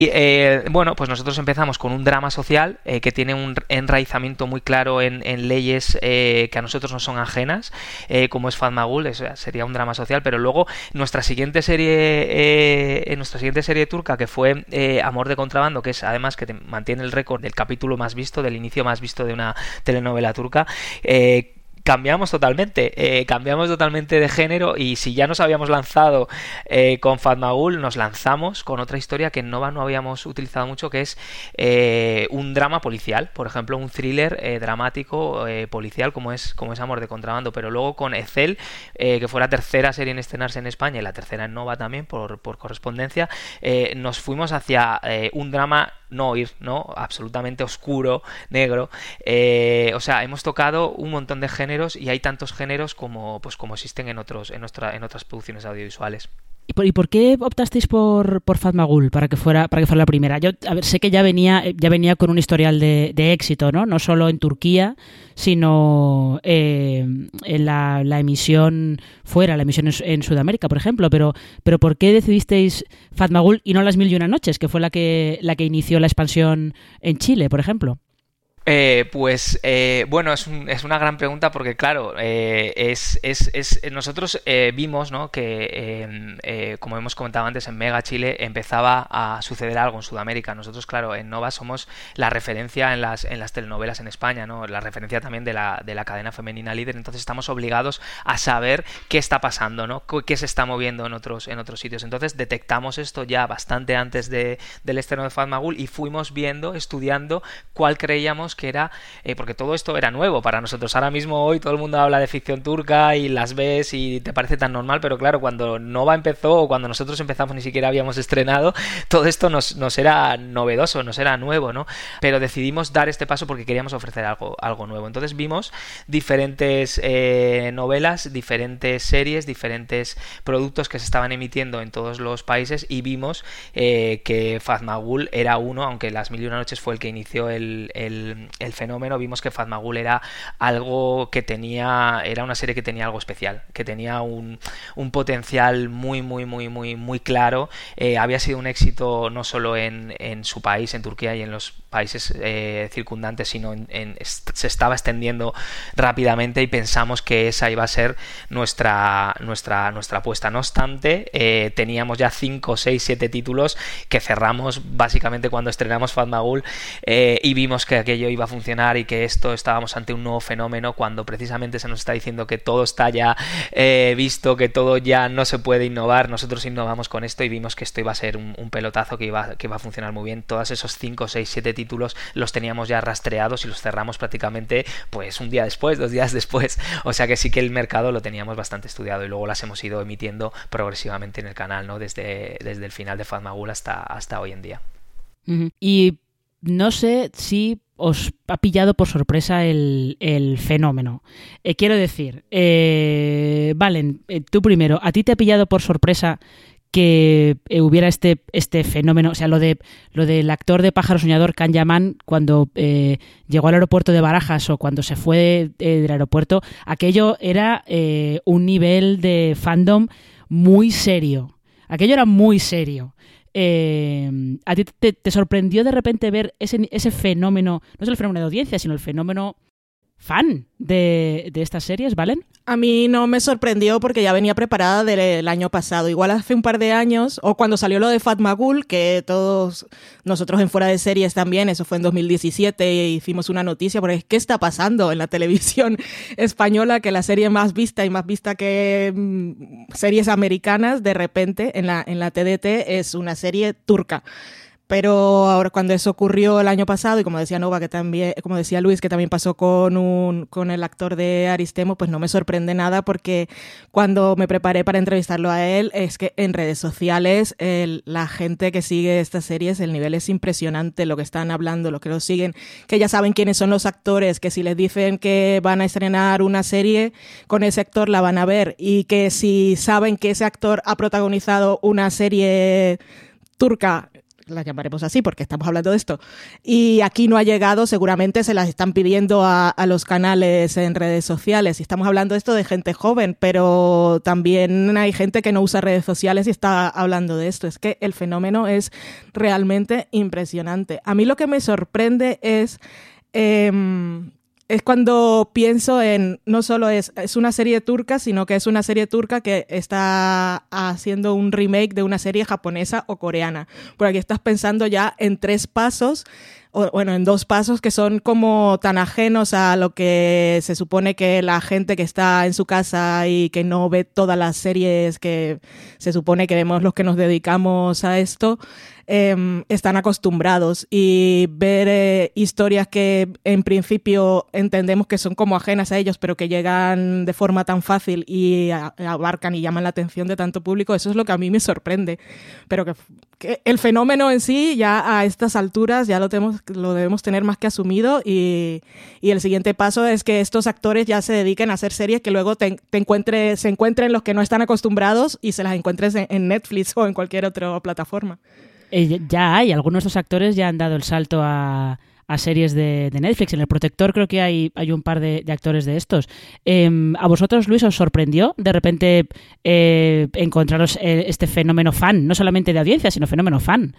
S3: Y, eh, bueno, pues nosotros empezamos con un drama social eh, que tiene un enraizamiento muy claro en, leyes eh, que a nosotros no son ajenas, como es Fatmagul, sería un drama social, pero luego nuestra siguiente serie, nuestra siguiente serie turca que fue Amor de contrabando, que es además que mantiene el récord del capítulo más visto, del inicio más visto de una telenovela turca, cambiamos totalmente, eh, cambiamos totalmente de género y si ya nos habíamos lanzado eh, con Fatmagul, nos lanzamos con otra historia que en Nova no habíamos utilizado mucho, que es eh, un drama policial, por ejemplo, un thriller dramático policial como es, como es Amor de Contrabando, pero luego con Ecel, que fue la tercera serie en estrenarse en España y la tercera en Nova también por, por correspondencia, nos fuimos hacia un drama no ir, ¿no? Absolutamente oscuro, negro. o sea, hemos tocado un montón de géneros y hay tantos géneros como pues como existen en otros en nuestra en otras producciones audiovisuales.
S1: ¿Y por, qué optasteis por, por Fatmagul para que fuera para que fuera la primera? Yo sé que ya venía ya venía con un historial de, éxito, ¿no? No solo en Turquía, sino eh, en la, emisión fuera, la emisión en, Sudamérica, por ejemplo. Pero, pero ¿por qué decidisteis Fatmagul y no las Mil y Una Noches, que fue la que la que inició la expansión en Chile, por ejemplo?
S3: Eh, pues eh, bueno, es, es, una gran pregunta porque claro, eh, es, es, es, nosotros vimos ¿no? que, em, como hemos comentado antes, en Mega Chile empezaba a suceder algo en Sudamérica. Nosotros, claro, en Nova somos la referencia en las, en las telenovelas en España, ¿no? la referencia también de la, de la cadena femenina líder, entonces estamos obligados a saber qué está pasando, ¿no? qué se está moviendo en otros, en otros sitios. Entonces detectamos esto ya bastante antes de, del estreno de Fatmagul y fuimos viendo, estudiando cuál creíamos que era, eh, porque todo esto era nuevo para nosotros. Ahora mismo hoy todo el mundo habla de ficción turca y las ves y te parece tan normal, pero claro, cuando Nova empezó o cuando nosotros empezamos ni siquiera habíamos estrenado, todo esto nos, era novedoso, nos era nuevo, ¿no? Pero decidimos dar este paso porque queríamos ofrecer algo, algo nuevo. Entonces vimos diferentes eh, novelas, diferentes series, diferentes productos que se estaban emitiendo en todos los países y vimos eh, que Fazmagul era uno, aunque Las Mil y Una Noches fue el que inició el fenómeno, vimos que Fatmagul era algo que tenía, era una serie que tenía algo especial, que tenía un, un potencial muy, muy, muy, muy, muy claro. Eh, había sido un éxito no solo en, en, su país, en Turquía y en los países eh, circundantes, sino en, se estaba extendiendo rápidamente y pensamos que esa iba a ser nuestra, nuestra, nuestra apuesta. No obstante, eh, teníamos ya 5, 6, 7 títulos que cerramos básicamente cuando estrenamos Fatmagul y vimos que aquello iba a funcionar y que esto estábamos ante un nuevo fenómeno cuando precisamente se nos está diciendo que todo está ya eh, visto, que todo ya no se puede innovar. Nosotros innovamos con esto y vimos que esto iba a ser un, pelotazo que iba, que iba a funcionar muy bien. Todos esos 5, 6, 7 títulos los teníamos ya rastreados y los cerramos prácticamente pues un día después, dos días después. O sea que sí que el mercado lo teníamos bastante estudiado y luego las hemos ido emitiendo progresivamente en el canal, ¿no? Desde, desde el final de Fatmagul hasta, hasta hoy en día.
S1: Y no sé si os ha pillado por sorpresa el, fenómeno. Eh, quiero decir, eh, Valen, eh, tú primero, ¿a ti te ha pillado por sorpresa que eh, hubiera este, este fenómeno, o sea, lo de lo del actor de pájaro soñador Can Yaman cuando llegó al aeropuerto de Barajas o cuando se fue del aeropuerto, aquello era un nivel de fandom muy serio. Aquello era muy serio. Eh, ¿A ti te, sorprendió de repente ver ese, ese fenómeno, no es el fenómeno de audiencia, sino el fenómeno fan de, estas series, ¿valen?
S2: A mí no me sorprendió porque ya venía preparada del año pasado. Igual hace un par de años, o cuando salió lo de Fatmagul, que todos nosotros en Fuera de Series también, eso fue en 2017, hicimos una noticia, porque ¿qué está pasando en la televisión española? Que la serie más vista y más vista que mm, series americanas, de repente en la, en la TDT es una serie turca. Pero ahora cuando eso ocurrió el año pasado y como decía Nova que también como decía Luis que también pasó con un con el actor de Aristemo, pues no me sorprende nada porque cuando me preparé para entrevistarlo a él es que en redes sociales la gente que sigue estas series el nivel es impresionante lo que están hablando, lo que lo siguen, que ya saben quiénes son los actores, que si les dicen que van a estrenar una serie con ese actor la van a ver y que si saben que ese actor ha protagonizado una serie turca las llamaremos así porque estamos hablando de esto, y aquí no ha llegado, seguramente se las están pidiendo a, los canales en redes sociales. Y estamos hablando de esto de gente joven, pero también hay gente que no usa redes sociales y está hablando de esto. Es que el fenómeno es realmente impresionante. A mí lo que me sorprende es... Em, es cuando pienso en, no solo es, es una serie turca, sino que es una serie turca que está haciendo un remake de una serie japonesa o coreana. Por aquí estás pensando ya en tres pasos, o bueno, en dos pasos que son como tan ajenos a lo que se supone que la gente que está en su casa y que no ve todas las series que se supone que vemos los que nos dedicamos a esto, Em, están acostumbrados y ver eh, historias que en principio entendemos que son como ajenas a ellos, pero que llegan de forma tan fácil y abarcan y llaman la atención de tanto público, eso es lo que a mí me sorprende. Pero que, el fenómeno en sí ya a estas alturas ya lo, tenemos, lo debemos tener más que asumido y, el siguiente paso es que estos actores ya se dediquen a hacer series que luego te, te se encuentren los que no están acostumbrados y se las encuentres en, Netflix o en cualquier otra plataforma.
S1: Eh, ya hay, algunos de estos actores ya han dado el salto a, series de, Netflix. En El Protector creo que hay, hay un par de, actores de estos. Em, ¿A vosotros, Luis, os sorprendió de repente eh, encontraros eh, este fenómeno fan? No solamente de audiencia, sino fenómeno fan.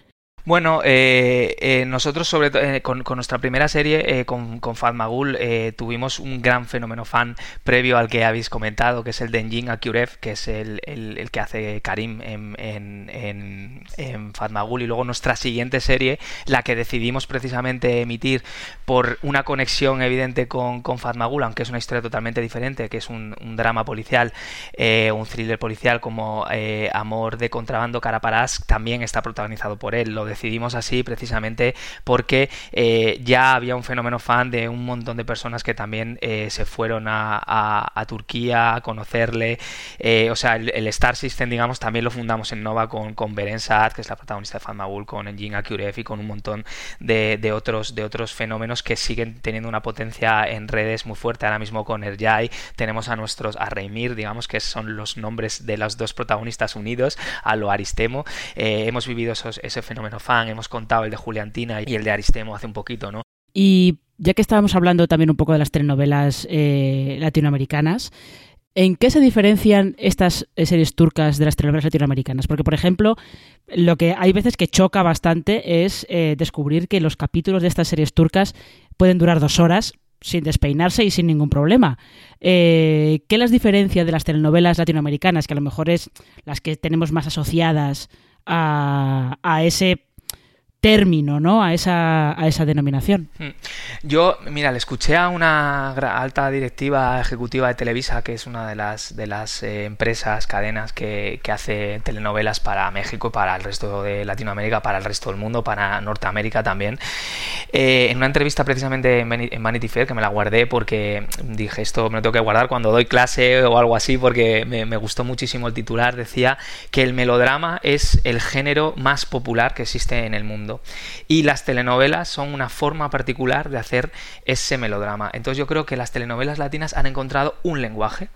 S3: Bueno, eh, eh, nosotros sobre eh, con, nuestra primera serie, con, con Fatmagul, tuvimos un gran fenómeno fan previo al que habéis comentado, que es el de Akurev, que es el, que hace Karim en, en, en, Fatmagul. Y luego nuestra siguiente serie, la que decidimos precisamente emitir por una conexión evidente con, con Fatmagul, aunque es una historia totalmente diferente, que es un, drama policial, un thriller policial como Amor de Contrabando Caraparás, también está protagonizado por él decidimos así precisamente porque eh, ya había un fenómeno fan de un montón de personas que también eh, se fueron a, Turquía a conocerle. Eh, o sea, el, Star System, digamos, también lo fundamos en Nova con, con Beren Saad, que es la protagonista de Fatmagul, con Engin Akuref y con un montón de, otros, de otros fenómenos que siguen teniendo una potencia en redes muy fuerte. Ahora mismo con Erjai tenemos a nuestros, a Reimir, digamos, que son los nombres de los dos protagonistas unidos, a lo Aristemo. hemos vivido ese fenómeno fan, hemos contado el de Juliantina y el de Aristemo hace un poquito, ¿no?
S1: Y ya que estábamos hablando también un poco de las telenovelas eh, latinoamericanas, ¿En qué se diferencian estas eh, series turcas de las telenovelas latinoamericanas? Porque, por ejemplo, lo que hay veces que choca bastante es eh, descubrir que los capítulos de estas series turcas pueden durar dos horas sin despeinarse y sin ningún problema. ¿Qué las diferencia de las telenovelas latinoamericanas, que a lo mejor es las que tenemos más asociadas a, a ese término, ¿no? A esa, a esa denominación. Hmm.
S3: Yo, mira, le escuché a una alta directiva ejecutiva de Televisa, que es una de las, de las eh, empresas, cadenas que, que, hace telenovelas para México, para el resto de Latinoamérica, para el resto del mundo, para Norteamérica también. Eh, en una entrevista precisamente en Vanity Fair, que me la guardé porque dije esto me lo tengo que guardar cuando doy clase o algo así, porque me, me gustó muchísimo el titular, decía que el melodrama es el género más popular que existe en el mundo. Y las telenovelas son una forma particular de hacer ese melodrama. Entonces yo creo que las telenovelas latinas han encontrado un lenguaje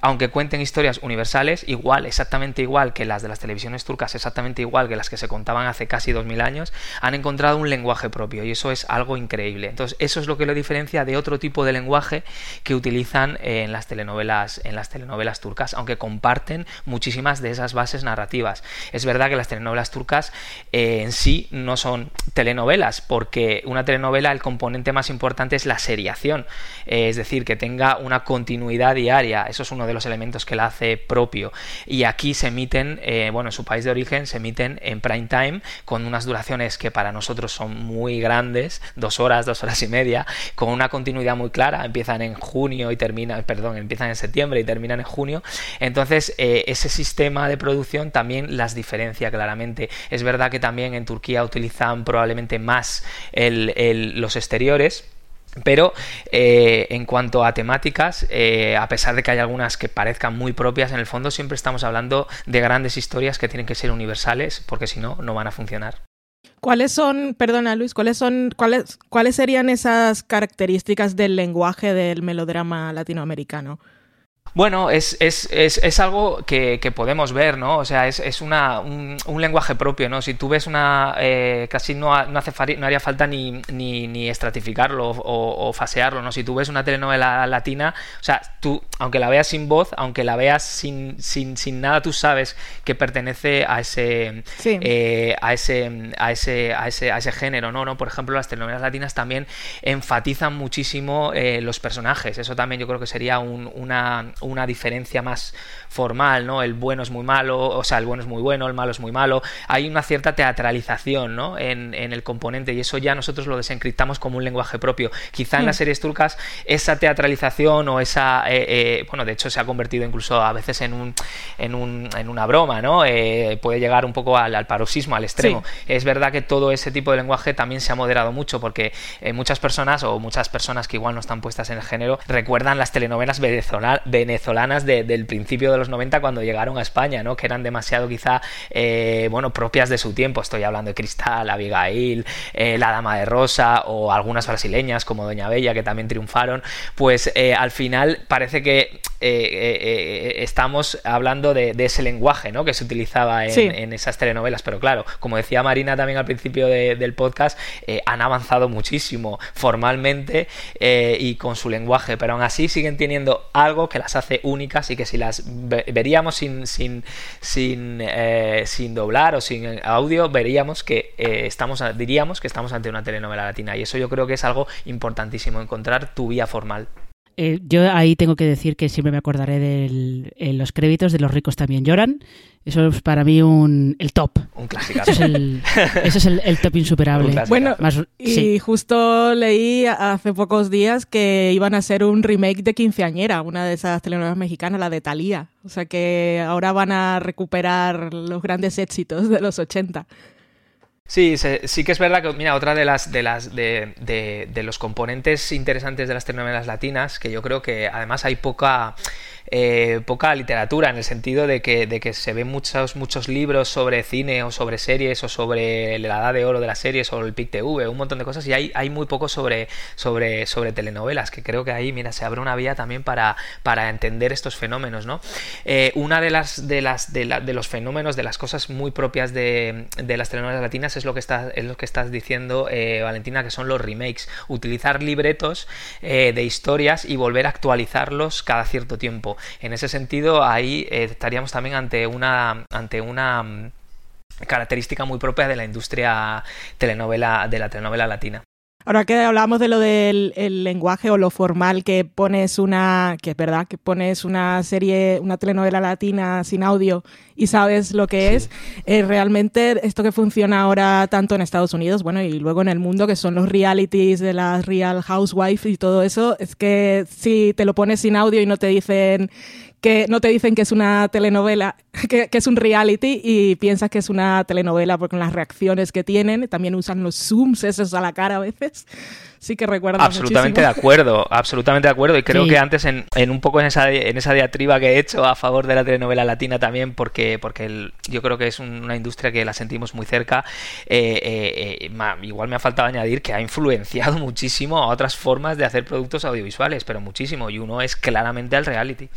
S3: aunque cuenten historias universales, igual, exactamente igual que las de las televisiones turcas, exactamente igual que las que se contaban hace casi 2000 años, han encontrado un lenguaje propio y eso es algo increíble. Entonces, eso es lo que lo diferencia de otro tipo de lenguaje que utilizan en las telenovelas, en las telenovelas turcas, aunque comparten muchísimas de esas bases narrativas. Es verdad que las telenovelas turcas eh, en sí no son telenovelas, porque una telenovela el componente más importante es la seriación, eh, es decir, que tenga una continuidad diaria. Eso es uno de los elementos que la hace propio. Y aquí se emiten, eh, bueno, en su país de origen se emiten en prime time con unas duraciones que para nosotros son muy grandes, dos horas, dos horas y media, con una continuidad muy clara. Empiezan en junio y terminan, perdón, empiezan en septiembre y terminan en junio. Entonces, eh, ese sistema de producción también las diferencia claramente. Es verdad que también en Turquía utilizan probablemente más los exteriores pero eh, en cuanto a temáticas, eh, a pesar de que hay algunas que parezcan muy propias, en el fondo siempre estamos hablando de grandes historias que tienen que ser universales, porque si no, no van a funcionar.
S2: ¿Cuáles son, perdona Luis, cuáles son, cuáles, cuáles serían esas características del lenguaje del melodrama latinoamericano?
S3: Bueno, es, es, es, es algo que, que, podemos ver, ¿no? O sea, es, es una, un, un, lenguaje propio, ¿no? Si tú ves una... Eh, casi no, no, hace, no haría falta ni, ni, ni estratificarlo o, o, fasearlo, ¿no? Si tú ves una telenovela latina, o sea, tú, aunque la veas sin voz, aunque la veas sin, sin, sin nada, tú sabes que pertenece a ese, eh, a ese, a ese, a ese, a ese género, ¿no? ¿no? Por ejemplo, las telenovelas latinas también enfatizan muchísimo eh, los personajes. Eso también yo creo que sería un, una una diferencia más formal, ¿no? El bueno es muy malo, o sea, el bueno es muy bueno, el malo es muy malo. Hay una cierta teatralización, ¿no? En, el componente y eso ya nosotros lo desencriptamos como un lenguaje propio. Quizá en las mm. series turcas esa teatralización o esa, eh, eh, bueno, de hecho se ha convertido incluso a veces en un, en, un, en una broma, ¿no? Eh, puede llegar un poco al, paroxismo, al extremo. Es verdad que todo ese tipo de lenguaje también se ha moderado mucho porque muchas personas o muchas personas que igual no están puestas en el género recuerdan las telenovelas venezolanas venezolanas del principio de los 90 cuando llegaron a España, ¿no? Que eran demasiado quizá, eh, bueno, propias de su tiempo. Estoy hablando de Cristal, Abigail, eh, La Dama de Rosa o algunas brasileñas como Doña Bella que también triunfaron. Pues al final parece que estamos hablando de, ese lenguaje, ¿no? Que se utilizaba en, esas telenovelas. Pero claro, como decía Marina también al principio del podcast, han avanzado muchísimo formalmente y con su lenguaje, pero aún así siguen teniendo algo que las hace únicas y que si las veríamos sin, sin, sin, eh, sin doblar o sin audio, veríamos que eh, estamos, diríamos que estamos ante una telenovela latina. Y eso yo creo que es algo importantísimo, encontrar tu vía formal.
S1: Eh, yo ahí tengo que decir que siempre me acordaré de los créditos de Los ricos también lloran. Eso es para mí un, el top.
S3: Un clásico.
S1: Eso es el, top insuperable.
S2: Bueno, y justo leí hace pocos días que iban a hacer un remake de Quinceañera, una de esas telenovelas mexicanas, la de Thalía. O sea que ahora van a recuperar los grandes éxitos de los 80.
S3: Sí, sí que es verdad que, mira, otra de las de las de, de, los componentes interesantes de las telenovelas latinas, que yo creo que además hay poca eh, poca literatura en el sentido de que, de que se ven muchos, muchos libros sobre cine o sobre series o sobre la edad de oro de las series o el PIC TV, un montón de cosas y hay, hay muy poco sobre, sobre, sobre telenovelas, que creo que ahí, mira, se abre una vía también para, para entender estos fenómenos, ¿no? Eh, una de las, de las de, de, los fenómenos, de las cosas muy propias de, de las telenovelas latinas es lo que, está, es lo que estás diciendo, eh, Valentina, que son los remakes. Utilizar libretos de historias y volver a actualizarlos cada cierto tiempo. En ese sentido, ahí eh, estaríamos también ante una, ante una mm, característica muy propia de la industria telenovela, de la telenovela latina.
S2: Ahora que hablamos de lo del lenguaje o lo formal que pones una, que es verdad, que pones una serie, una telenovela latina sin audio y sabes lo que es, eh, realmente esto que funciona ahora tanto en Estados Unidos, bueno, y luego en el mundo, que son los realities de las Real Housewives y todo eso, es que si te lo pones sin audio y no te dicen que no te dicen que es una telenovela, que, es un reality y piensas que es una telenovela porque las reacciones que tienen, también usan los zooms esos a la cara a veces. Sí que recuerdo
S3: Absolutamente de acuerdo, absolutamente de acuerdo. Y creo que antes en, un poco en esa, en esa diatriba que he hecho a favor de la telenovela latina también, porque, porque yo creo que es una industria que la sentimos muy cerca, eh, eh, eh, igual me ha faltado añadir que ha influenciado muchísimo a otras formas de hacer productos audiovisuales, pero muchísimo. Y uno es claramente el reality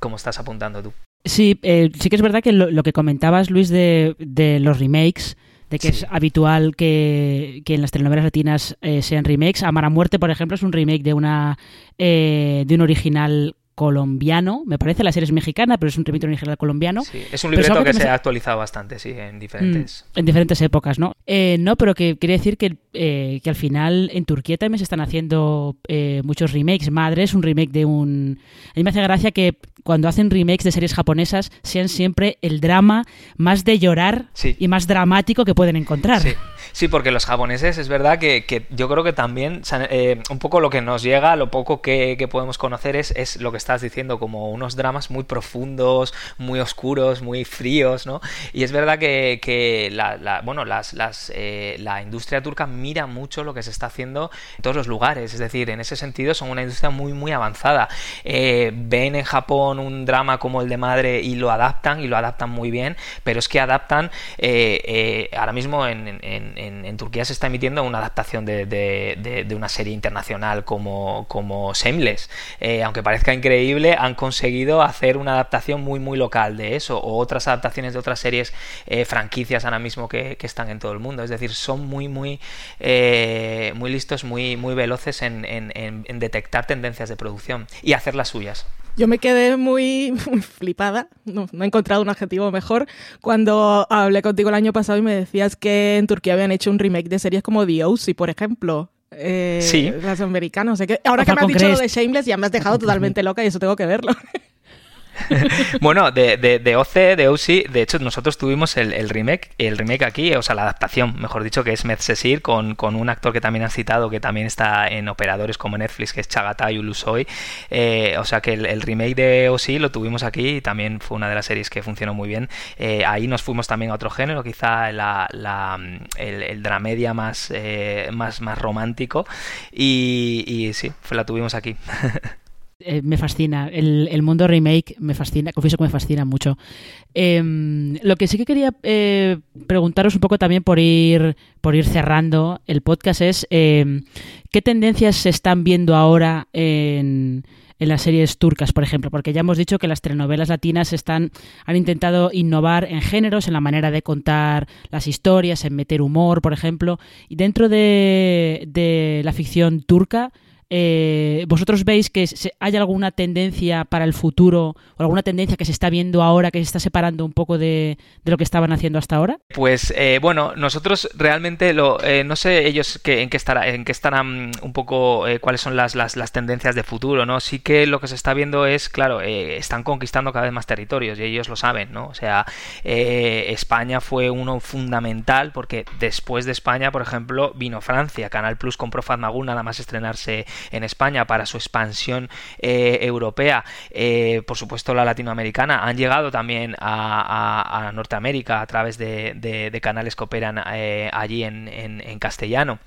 S3: como estás apuntando tú.
S1: Sí, eh, sí que es verdad que lo, que comentabas, Luis, de, de los remakes, de que es habitual que, que, en las telenovelas latinas eh, sean remakes. Amar a muerte, por ejemplo, es un remake de una eh, de un original colombiano. Me parece la serie es mexicana, pero es un remake original colombiano.
S3: Sí, es un libreto que, se ha actualizado bastante, sí, en diferentes...
S1: Mm, en diferentes épocas, ¿no? Eh, no, pero que quiere decir que, eh, que al final en Turquía también se están haciendo eh, muchos remakes. Madre es un remake de un... A mí me hace gracia que cuando hacen remakes de series japonesas sean siempre el drama más de llorar y más dramático que pueden encontrar.
S3: Sí. Sí, porque los japoneses es verdad que, yo creo que también eh, un poco lo que nos llega, lo poco que, podemos conocer es, es, lo que estás diciendo, como unos dramas muy profundos, muy oscuros, muy fríos, ¿no? Y es verdad que, la, bueno, las, las, eh, la industria turca mira mucho lo que se está haciendo en todos los lugares, es decir, en ese sentido son una industria muy, muy avanzada. Eh, ven en Japón un drama como el de Madre y lo adaptan y lo adaptan muy bien, pero es que adaptan ahora mismo en en, Turquía se está emitiendo una adaptación de, una serie internacional como, como Shameless. Eh, aunque parezca increíble, han conseguido hacer una adaptación muy, muy local de eso, o otras adaptaciones de otras series, eh, franquicias ahora mismo que, están en todo el mundo. Es decir, son muy, muy, eh, muy listos, muy, muy veloces en, detectar tendencias de producción y hacer las suyas.
S2: Yo me quedé muy, flipada, no, he encontrado un adjetivo mejor, cuando hablé contigo el año pasado y me decías que en Turquía habían hecho un remake de series como The O.C., por ejemplo. Eh,
S3: sí.
S2: Las americanas. que ahora que me has dicho lo de Shameless ya me has dejado totalmente loca y eso tengo que verlo.
S3: bueno, de, de, de, OC, de OC, de hecho nosotros tuvimos el, remake, el remake aquí, o sea, la adaptación, mejor dicho, que es Medcesir, con, con un actor que también han citado, que también está en operadores como Netflix, que es Chagatai Ulusoy. Eh, o sea que el, remake de OC lo tuvimos aquí y también fue una de las series que funcionó muy bien. Eh, ahí nos fuimos también a otro género, quizá la, el, dramedia más, eh, más, más romántico. Y sí, la tuvimos aquí.
S1: Eh, me fascina. El, mundo remake me fascina. Confieso que me fascina mucho. Em, lo que sí que quería eh, preguntaros un poco también por ir, por ir cerrando el podcast es em, qué tendencias se están viendo ahora en, en las series turcas, por ejemplo, porque ya hemos dicho que las telenovelas latinas están, han intentado innovar en géneros, en la manera de contar las historias, en meter humor, por ejemplo, y dentro de, de la ficción turca, eh, ¿Vosotros veis que hay alguna tendencia para el futuro o alguna tendencia que se está viendo ahora que se está separando un poco de, lo que estaban haciendo hasta ahora?
S3: Pues eh, bueno, nosotros realmente lo, eh, no sé ellos que, en qué estará, en qué estarán un poco cuáles son las, las, las, tendencias de futuro, ¿no? Sí que lo que se está viendo es, claro, están conquistando cada vez más territorios y ellos lo saben, ¿no? O sea, España fue uno fundamental porque después de España, por ejemplo, vino Francia, Canal Plus compró Fatmagul nada más estrenarse en España para su expansión eh, europea, eh, por supuesto la latinoamericana, han llegado también a, Norteamérica a través de, canales que operan eh, allí en castellano.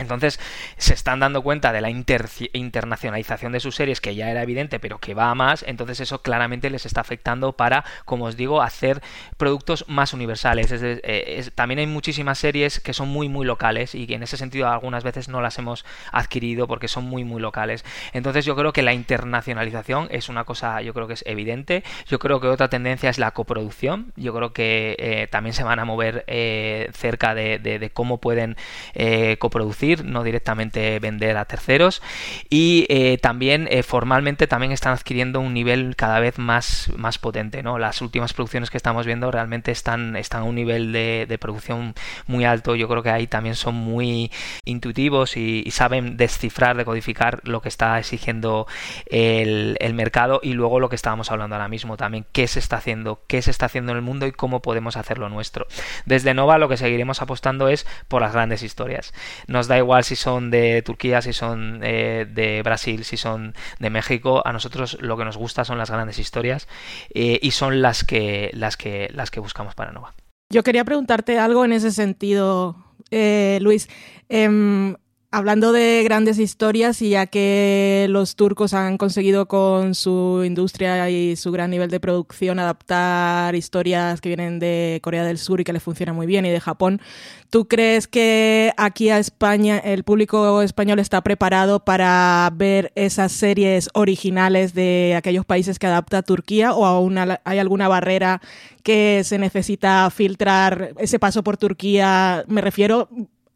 S3: Entonces se están dando cuenta de la internacionalización de sus series, que ya era evidente, pero que va a más. Entonces eso claramente les está afectando para, como os digo, hacer productos más universales. Eh, también hay muchísimas series que son muy, muy locales y en ese sentido algunas veces no las hemos adquirido porque son muy, muy locales. Entonces yo creo que la internacionalización es una cosa, yo creo que es evidente. Yo creo que otra tendencia es la coproducción. Yo creo que eh, también se van a mover eh, cerca de cómo pueden coproducir no directamente vender a terceros. Y eh, también eh, formalmente también están adquiriendo un nivel cada vez más, más potente. ¿no? Las últimas producciones que estamos viendo realmente están, están a un nivel de, producción muy alto. Yo creo que ahí también son muy intuitivos y, saben descifrar, decodificar lo que está exigiendo el, el mercado y luego lo que estábamos hablando ahora mismo también, qué se está haciendo, qué se está haciendo en el mundo y cómo podemos hacerlo nuestro. Desde Nova lo que seguiremos apostando es por las grandes historias. Nos da igual si son de Turquía, si son eh, de Brasil, si son de México. A nosotros lo que nos gusta son las grandes historias eh, y son las que, las, que, las que buscamos para Nova.
S2: Yo quería preguntarte algo en ese sentido, eh, Luis. Hablando de grandes historias y ya que los turcos han conseguido con su industria y su gran nivel de producción adaptar historias que vienen de Corea del Sur y que les funciona muy bien y de Japón, ¿tú crees que aquí a España el público español está preparado para ver esas series originales de aquellos países que adapta Turquía o aún hay alguna barrera que se necesita filtrar ese paso por Turquía? Me refiero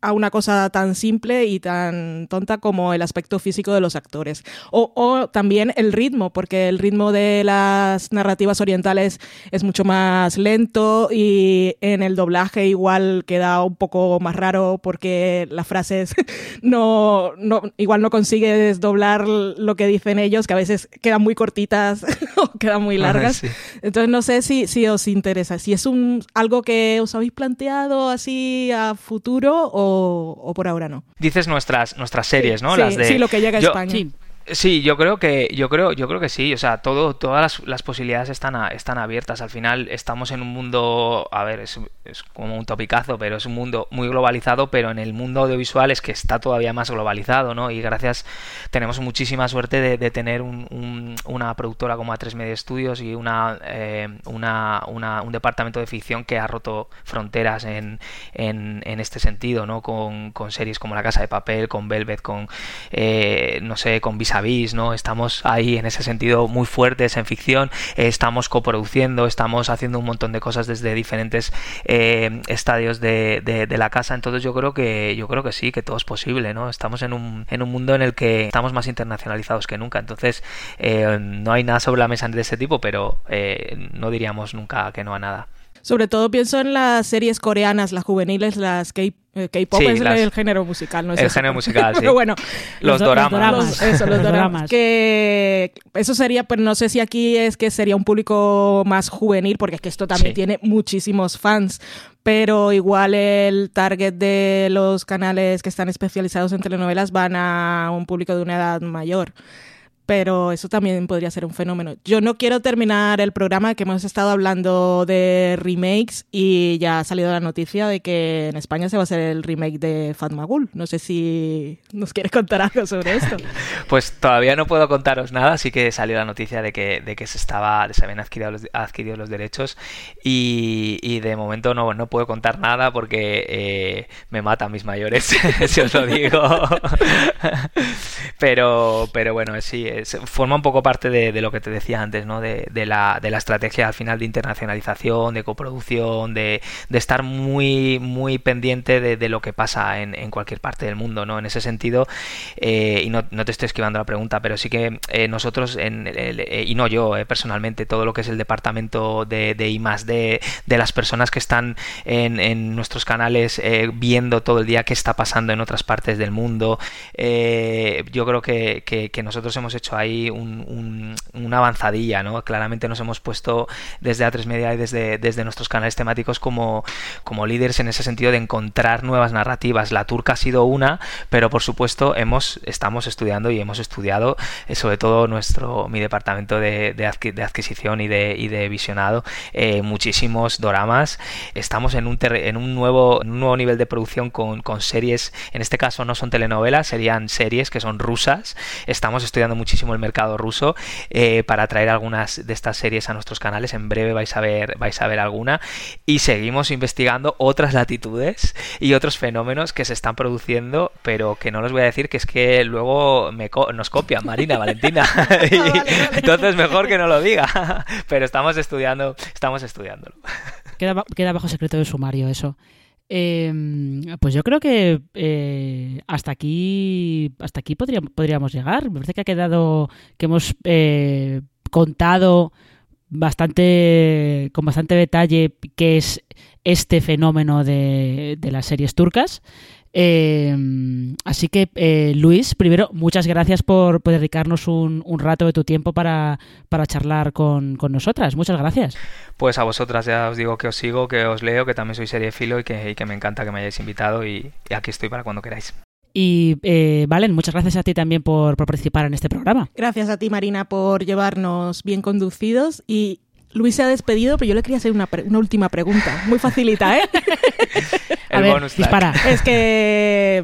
S2: a una cosa tan simple y tan tonta como el aspecto físico de los actores. O, también el ritmo, porque el ritmo de las narrativas orientales es mucho más lento y en el doblaje igual queda un poco más raro porque las frases no, no igual no consigues doblar lo que dicen ellos, que a veces quedan muy cortitas o quedan muy largas. Entonces no sé si, si os interesa, si es un, algo que os habéis planteado así a futuro o o, por ahora no.
S3: Dices nuestras, nuestras series, ¿no?
S2: Sí, Las de... sí, lo que llega a España.
S3: Sí, yo creo que yo creo yo creo que sí, o sea, todo todas las, posibilidades están están abiertas. Al final estamos en un mundo, a ver, es, como un topicazo, pero es un mundo muy globalizado, pero en el mundo audiovisual es que está todavía más globalizado, ¿no? Y gracias tenemos muchísima suerte de, tener una productora como A3 Media Studios y una, eh, una, un departamento de ficción que ha roto fronteras en, en, este sentido, ¿no? Con, con, series como La Casa de Papel, con Velvet, con eh, no sé, con Visa ¿no? Estamos ahí en ese sentido muy fuertes en ficción, estamos coproduciendo, estamos haciendo un montón de cosas desde diferentes eh, estadios de, la casa, entonces yo creo que yo creo que sí, que todo es posible, ¿no? Estamos en un, en un mundo en el que estamos más internacionalizados que nunca, entonces eh, no hay nada sobre la mesa de ese tipo, pero eh, no diríamos nunca que no a nada.
S2: Sobre todo pienso en las series coreanas, las juveniles, las K eh, K-pop es el género musical, ¿no es
S3: El género musical, sí.
S2: bueno,
S3: los, doramas.
S2: eso, los, doramas. Que eso sería, pero no sé si aquí es que sería un público más juvenil, porque es que esto también tiene muchísimos fans. Pero igual el target de los canales que están especializados en telenovelas van a un público de una edad mayor. Pero eso también podría ser un fenómeno. Yo no quiero terminar el programa que hemos estado hablando de remakes y ya ha salido la noticia de que en España se va a hacer el remake de Fatmagul. No sé si nos quieres contar algo sobre esto.
S3: pues todavía no puedo contaros nada, así que salió la noticia de que, de que se estaba se habían adquirido los, adquirido los derechos y, de momento no, no puedo contar nada porque eh, me matan mis mayores, si os lo digo. pero, pero bueno, sí, forma un poco parte de, lo que te decía antes, ¿no? De, la, de, la, estrategia al final de internacionalización, de coproducción, de, estar muy, muy pendiente de, lo que pasa en, cualquier parte del mundo, ¿no? En ese sentido, eh, y no, te estoy esquivando la pregunta, pero sí que eh, nosotros, en eh, y no yo personalmente, todo lo que es el departamento de, I de, de las personas que están en, en nuestros canales viendo todo el día qué está pasando en otras partes del mundo, yo creo que, que, que nosotros hemos hecho ahí una avanzadilla, ¿no? Claramente nos hemos puesto desde A3 Media y desde, desde nuestros canales temáticos como, como líderes en ese sentido de encontrar nuevas narrativas. La turca ha sido una, pero por supuesto hemos, estamos estudiando y hemos estudiado, eh, sobre todo nuestro, mi departamento de, de, adquisición y de, y de visionado, eh, muchísimos doramas. Estamos en un, en un, nuevo, un nuevo nivel de producción con, con series, en este caso no son telenovelas, serían series que son rusas. Estamos estudiando muchísimo el mercado ruso eh, para traer algunas de estas series a nuestros canales. En breve vais a ver, vais a ver alguna. Y seguimos investigando otras latitudes y otros fenómenos que se están produciendo, pero que no los voy a decir que es que luego me nos copian, Marina, Valentina. Entonces mejor que no lo diga. pero estamos estudiando, estamos estudiándolo.
S1: Queda, queda bajo secreto de sumario eso. Em, pues yo creo que eh, hasta aquí hasta aquí podríamos, llegar. Me parece que ha quedado que hemos eh, contado bastante con bastante detalle qué es este fenómeno de las series turcas. Em, así que, eh, Luis, primero, muchas gracias por, dedicarnos un, rato de tu tiempo para, charlar con, nosotras. Muchas gracias.
S3: Pues a vosotras ya os digo que os sigo, que os leo, que también soy seriefilo y que, y que me encanta que me hayáis invitado y, aquí estoy para cuando queráis.
S1: Y eh, Valen, muchas gracias a ti también por, por, participar en este programa.
S2: Gracias a ti, Marina, por llevarnos bien conducidos y Luis se ha despedido, pero yo le quería hacer una, última pregunta. Muy facilita, ¿eh?
S1: a ver, dispara.
S2: Es que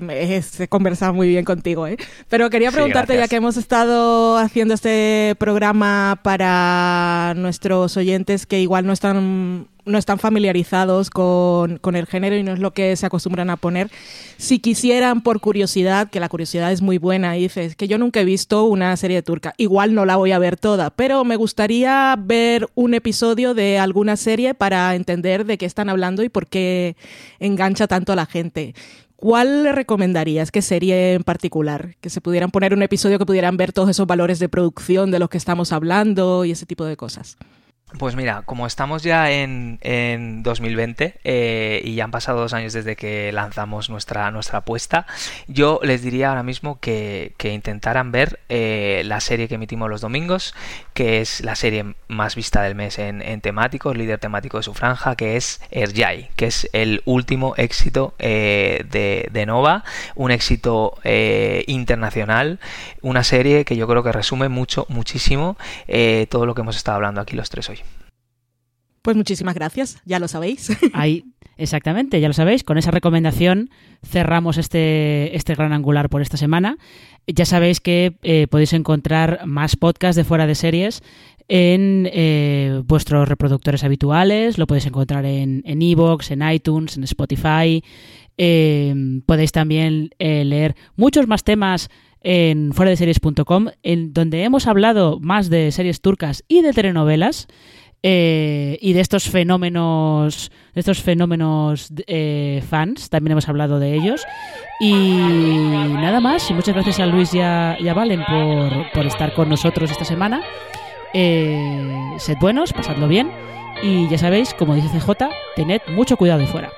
S2: he conversado muy bien contigo, ¿eh? Pero quería preguntarte, ya que hemos estado haciendo este programa para nuestros oyentes que igual no están no están familiarizados con, con, el género y no es lo que se acostumbran a poner. Si quisieran, por curiosidad, que la curiosidad es muy buena, y dices que yo nunca he visto una serie turca, igual no la voy a ver toda, pero me gustaría ver un episodio de alguna serie para entender de qué están hablando y por qué engancha tanto a la gente. ¿Cuál le recomendarías? ¿Qué serie en particular? Que se pudieran poner un episodio que pudieran ver todos esos valores de producción de los que estamos hablando y ese tipo de cosas.
S3: Pues mira, como estamos ya en, en 2020 eh, y ya han pasado dos años desde que lanzamos nuestra, nuestra apuesta, yo les diría ahora mismo que, intentaran ver eh, la serie que emitimos los domingos, que es la serie más vista del mes en, en temáticos, líder temático de su franja, que es Erjai, que es el último éxito eh, de, de, Nova, un éxito internacional, una serie que yo creo que resume mucho, muchísimo todo lo que hemos estado hablando aquí los tres hoy.
S2: Pues muchísimas gracias, ya lo sabéis.
S1: Ahí, exactamente, ya lo sabéis. Con esa recomendación cerramos este, este gran angular por esta semana. Ya sabéis que eh, podéis encontrar más podcasts de fuera de series en eh, vuestros reproductores habituales. Lo podéis encontrar en Evox, en, iTunes, en Spotify. Eh, podéis también leer muchos más temas en fuera de series.com, en donde hemos hablado más de series turcas y de telenovelas. Eh, y de estos fenómenos, de estos fenómenos eh, fans, también hemos hablado de ellos. Y nada más, y muchas gracias a Luis y a, Valen por, estar con nosotros esta semana. Eh, sed buenos, pasadlo bien. Y ya sabéis, como dice CJ, tened mucho cuidado de fuera.